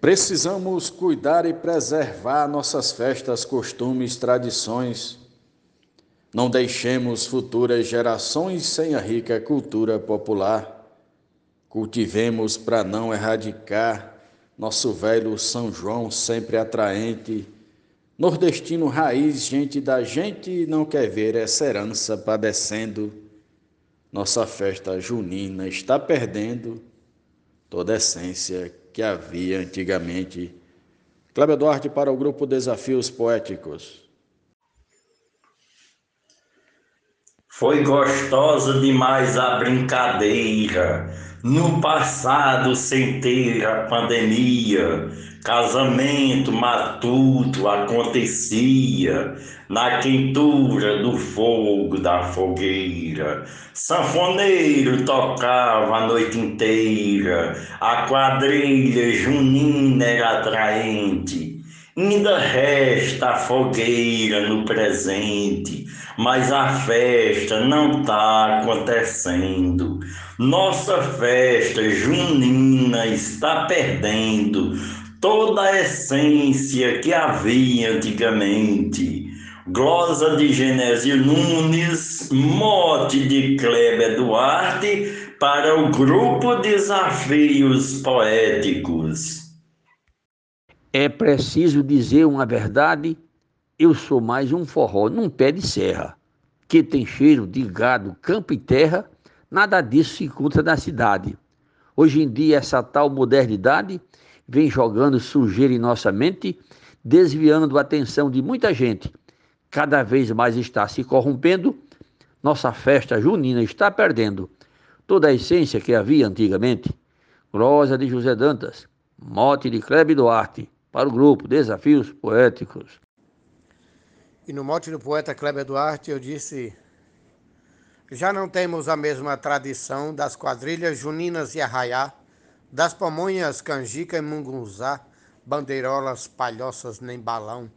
Precisamos cuidar e preservar nossas festas, costumes, tradições. Não deixemos futuras gerações sem a rica cultura popular. Cultivemos para não erradicar nosso velho São João sempre atraente. Nordestino raiz, gente da gente, não quer ver essa herança padecendo. Nossa festa junina está perdendo toda a essência que havia antigamente. Cléber Duarte para o grupo Desafios Poéticos. Foi gostosa demais a brincadeira. No passado, sem ter a pandemia, casamento matuto acontecia na quentura do fogo da fogueira. Sanfoneiro tocava a noite inteira, a quadrilha junina era atraente. Ainda resta a fogueira no presente, mas a festa não está acontecendo. Nossa festa junina está perdendo toda a essência que havia antigamente glosa de Genésio Nunes, mote de Kleber Duarte para o grupo Desafios Poéticos. É preciso dizer uma verdade, eu sou mais um forró num pé de serra, que tem cheiro de gado, campo e terra, nada disso se encontra na cidade. Hoje em dia, essa tal modernidade vem jogando sujeira em nossa mente, desviando a atenção de muita gente cada vez mais está se corrompendo, nossa festa junina está perdendo toda a essência que havia antigamente. Glosa de José Dantas, mote de Kleber Duarte, para o grupo Desafios Poéticos. E no mote do poeta Kleber Duarte eu disse: Já não temos a mesma tradição das quadrilhas juninas e arraiá, das pamonhas, canjica e mungunzá, bandeirolas, palhoças nem balão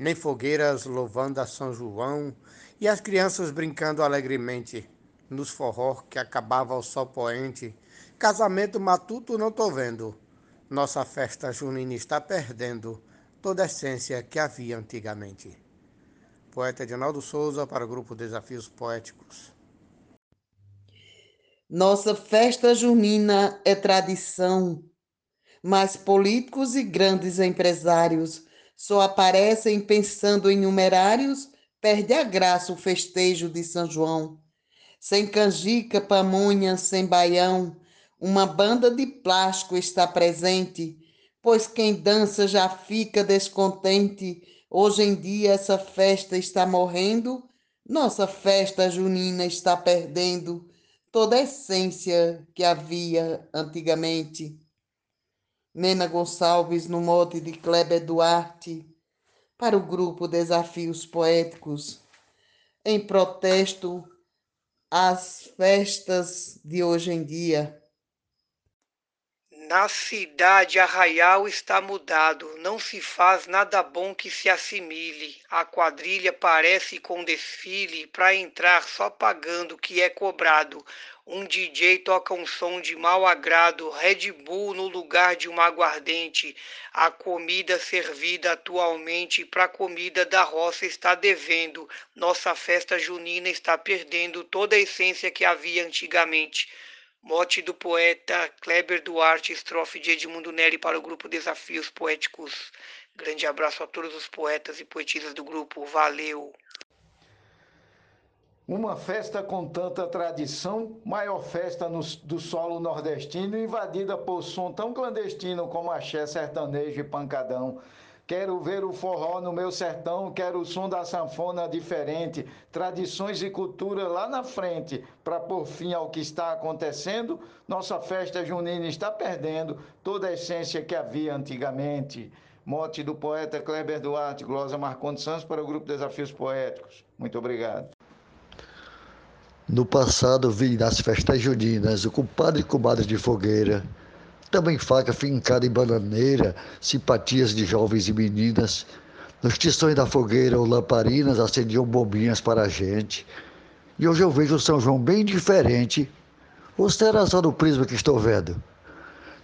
nem fogueiras louvando a São João, e as crianças brincando alegremente nos forró que acabava o sol poente. Casamento matuto não tô vendo. Nossa festa junina está perdendo toda a essência que havia antigamente. Poeta Edinaldo Souza para o grupo Desafios Poéticos. Nossa festa junina é tradição, mas políticos e grandes empresários só aparecem pensando em numerários, perde a graça o festejo de São João. Sem canjica, pamonha, sem baião, uma banda de plástico está presente, pois quem dança já fica descontente. Hoje em dia essa festa está morrendo, nossa festa junina está perdendo toda a essência que havia antigamente. Nena Gonçalves no mote de Kleber Duarte, para o grupo Desafios Poéticos, em protesto às festas de hoje em dia. Na cidade arraial está mudado, não se faz nada bom que se assimile. A quadrilha parece com desfile, para entrar só pagando o que é cobrado. Um DJ toca um som de mau agrado, Red Bull no lugar de uma aguardente. A comida servida atualmente para comida da roça está devendo. Nossa festa junina está perdendo toda a essência que havia antigamente. Mote do poeta Kleber Duarte, estrofe de Edmundo Neri para o grupo Desafios Poéticos. Grande abraço a todos os poetas e poetisas do grupo. Valeu! Uma festa com tanta tradição, maior festa no, do solo nordestino, invadida por som tão clandestino como axé sertanejo e pancadão. Quero ver o forró no meu sertão, quero o som da sanfona diferente, tradições e cultura lá na frente, para pôr fim ao que está acontecendo. Nossa festa junina está perdendo toda a essência que havia antigamente. Mote do poeta Kleber Duarte, Glosa Marcondes Santos para o grupo Desafios Poéticos. Muito obrigado. No passado vi nas festas juninas o compadre e comadre de fogueira, também faca fincada em bananeira, simpatias de jovens e meninas. Nos tições da fogueira ou lamparinas acendiam bombinhas para a gente. E hoje eu vejo o São João bem diferente. Ou será só no prisma que estou vendo?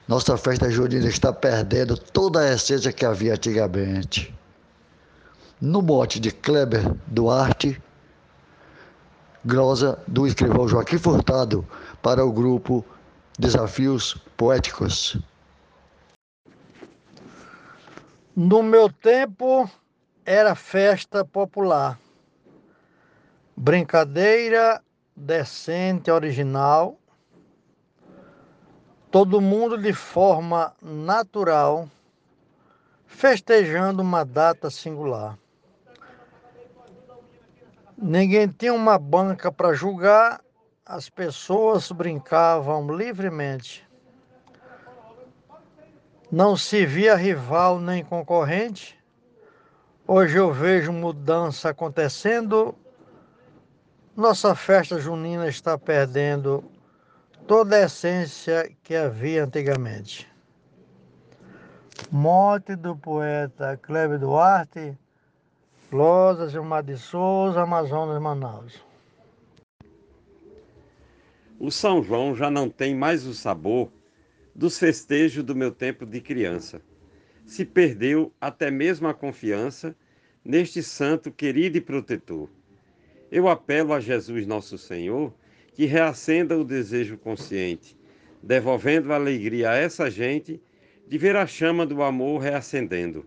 Nossa festa junina está perdendo toda a essência que havia antigamente. No mote de Kleber Duarte, glosa do escrivão Joaquim Furtado para o grupo Desafios Poéticos. No meu tempo era festa popular. Brincadeira decente, original. Todo mundo de forma natural, festejando uma data singular. Ninguém tinha uma banca para julgar, as pessoas brincavam livremente. Não se via rival nem concorrente. Hoje eu vejo mudança acontecendo. Nossa festa junina está perdendo toda a essência que havia antigamente. Morte do poeta Cleber Duarte Losa, Gilmar de Souza, Amazonas, Manaus. O São João já não tem mais o sabor dos festejos do meu tempo de criança. Se perdeu até mesmo a confiança neste santo querido e protetor. Eu apelo a Jesus Nosso Senhor que reacenda o desejo consciente, devolvendo alegria a essa gente de ver a chama do amor reacendendo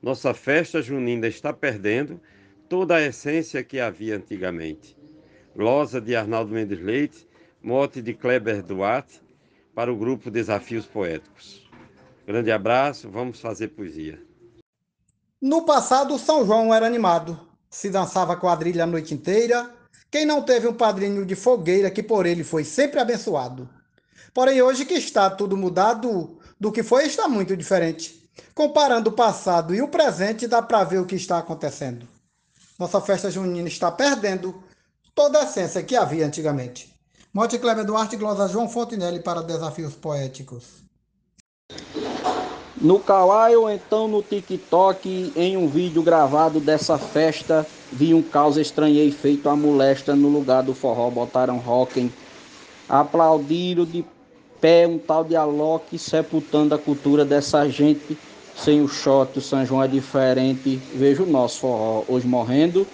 nossa festa junina está perdendo toda a essência que havia antigamente. Glosa de Arnaldo Mendes Leite, mote de Kleber Duarte, para o grupo Desafios Poéticos. Grande abraço, vamos fazer poesia. No passado, São João era animado. Se dançava quadrilha a noite inteira. Quem não teve um padrinho de fogueira que por ele foi sempre abençoado. Porém, hoje que está tudo mudado, do que foi está muito diferente. Comparando o passado e o presente, dá para ver o que está acontecendo. Nossa festa junina está perdendo toda a essência que havia antigamente. Monte Kleber Duarte glosa João Fontinelli para Desafios Poéticos. No Kawaii ou então no TikTok, em um vídeo gravado dessa festa, vi um caos estranhei feito a molesta no lugar do forró, botaram rock, aplaudiram de pé um tal de Alok sepultando a cultura dessa gente sem o shot, o São João é diferente. Vejo o nosso forró hoje morrendo.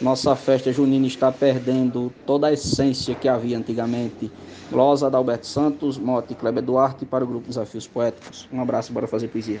Nossa festa junina está perdendo toda a essência que havia antigamente. Glosa da Alberto Santos, Mote Kleber Duarte para o grupo Desafios Poéticos. Um abraço, bora fazer poesia.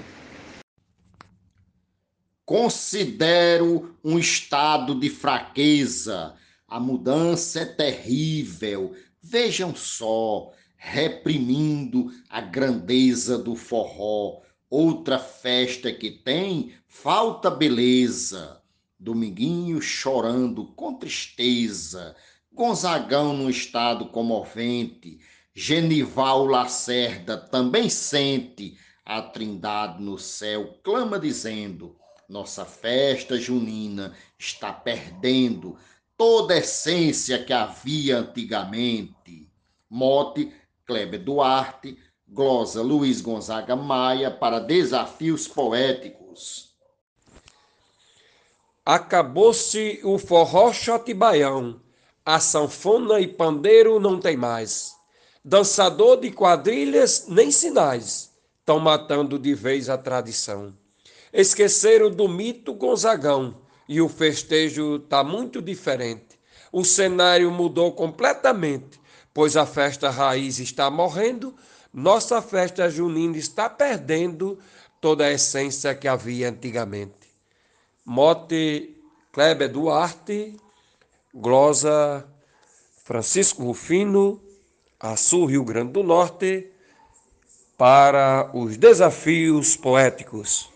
Considero um estado de fraqueza. A mudança é terrível. Vejam só, reprimindo a grandeza do forró Outra festa que tem, falta beleza. Dominguinho chorando com tristeza. Gonzagão num estado comovente. Genival Lacerda também sente. A trindade no céu clama dizendo: Nossa festa junina está perdendo toda a essência que havia antigamente. Mote Kleber Duarte, Glosa Luiz Gonzaga Maia para Desafios Poéticos. Acabou-se o forró shot baião, a sanfona e pandeiro não tem mais. Dançador de quadrilhas nem sinais, estão matando de vez a tradição. Esqueceram do mito Gonzagão e o festejo tá muito diferente. O cenário mudou completamente, pois a festa raiz está morrendo nossa festa junina está perdendo toda a essência que havia antigamente. Mote Kleber Duarte, glosa Francisco Rufino, Açu, Rio Grande do Norte, para os desafios poéticos.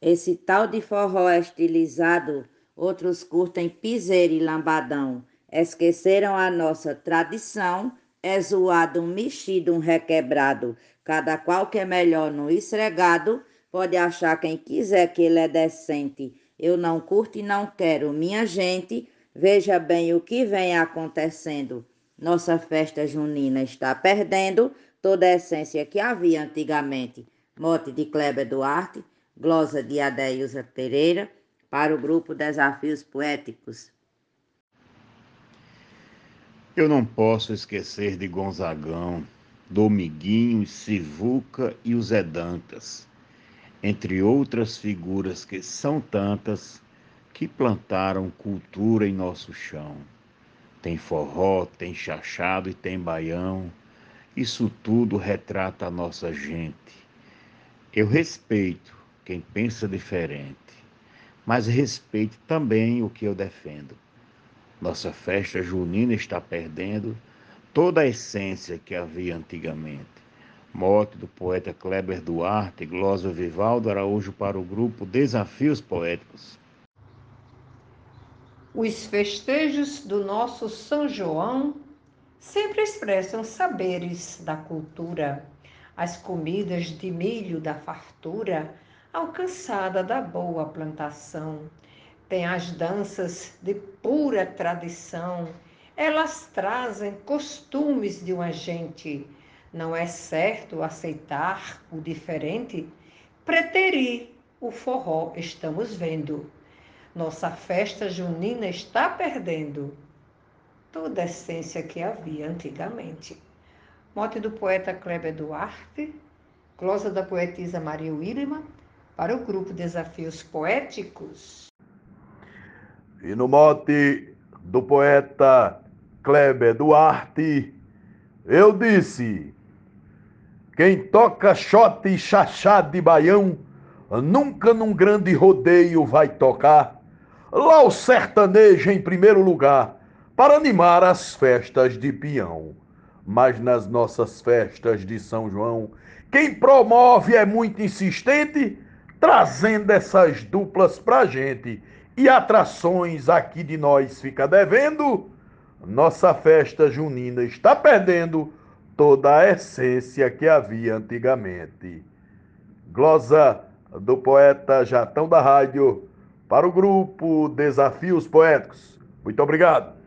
Esse tal de forró estilizado, outros curtem piseira e lambadão, esqueceram a nossa tradição é zoado um mexido, um requebrado, cada qual que é melhor no esfregado, pode achar quem quiser que ele é decente. Eu não curto e não quero, minha gente, veja bem o que vem acontecendo. Nossa festa junina está perdendo toda a essência que havia antigamente. Mote de Kleber Duarte, glosa de Adeilza Pereira, para o grupo Desafios Poéticos. Eu não posso esquecer de Gonzagão, Domiguinho, Sivuca e os Edantas, entre outras figuras que são tantas que plantaram cultura em nosso chão. Tem forró, tem chachado e tem baião. Isso tudo retrata a nossa gente. Eu respeito quem pensa diferente, mas respeite também o que eu defendo. Nossa festa junina está perdendo toda a essência que havia antigamente. Mote do poeta Kleber Duarte, glosa Vivaldo Araújo para o grupo Desafios Poéticos. Os festejos do nosso São João sempre expressam saberes da cultura, as comidas de milho da fartura, alcançada da boa plantação. Tem as danças de pura tradição, elas trazem costumes de uma gente. Não é certo aceitar o diferente, preterir o forró estamos vendo. Nossa festa junina está perdendo toda a essência que havia antigamente. Mote do poeta Kleber Duarte, glosa da poetisa Maria Willima, para o grupo Desafios Poéticos. E no mote do poeta Kleber Duarte, eu disse: quem toca shot e chachá de baião, nunca num grande rodeio vai tocar lá o sertanejo em primeiro lugar, para animar as festas de peão. Mas nas nossas festas de São João, quem promove é muito insistente, trazendo essas duplas pra gente. E atrações aqui de nós fica devendo. Nossa festa junina está perdendo toda a essência que havia antigamente. Glosa do poeta Jatão da Rádio para o grupo Desafios Poéticos. Muito obrigado.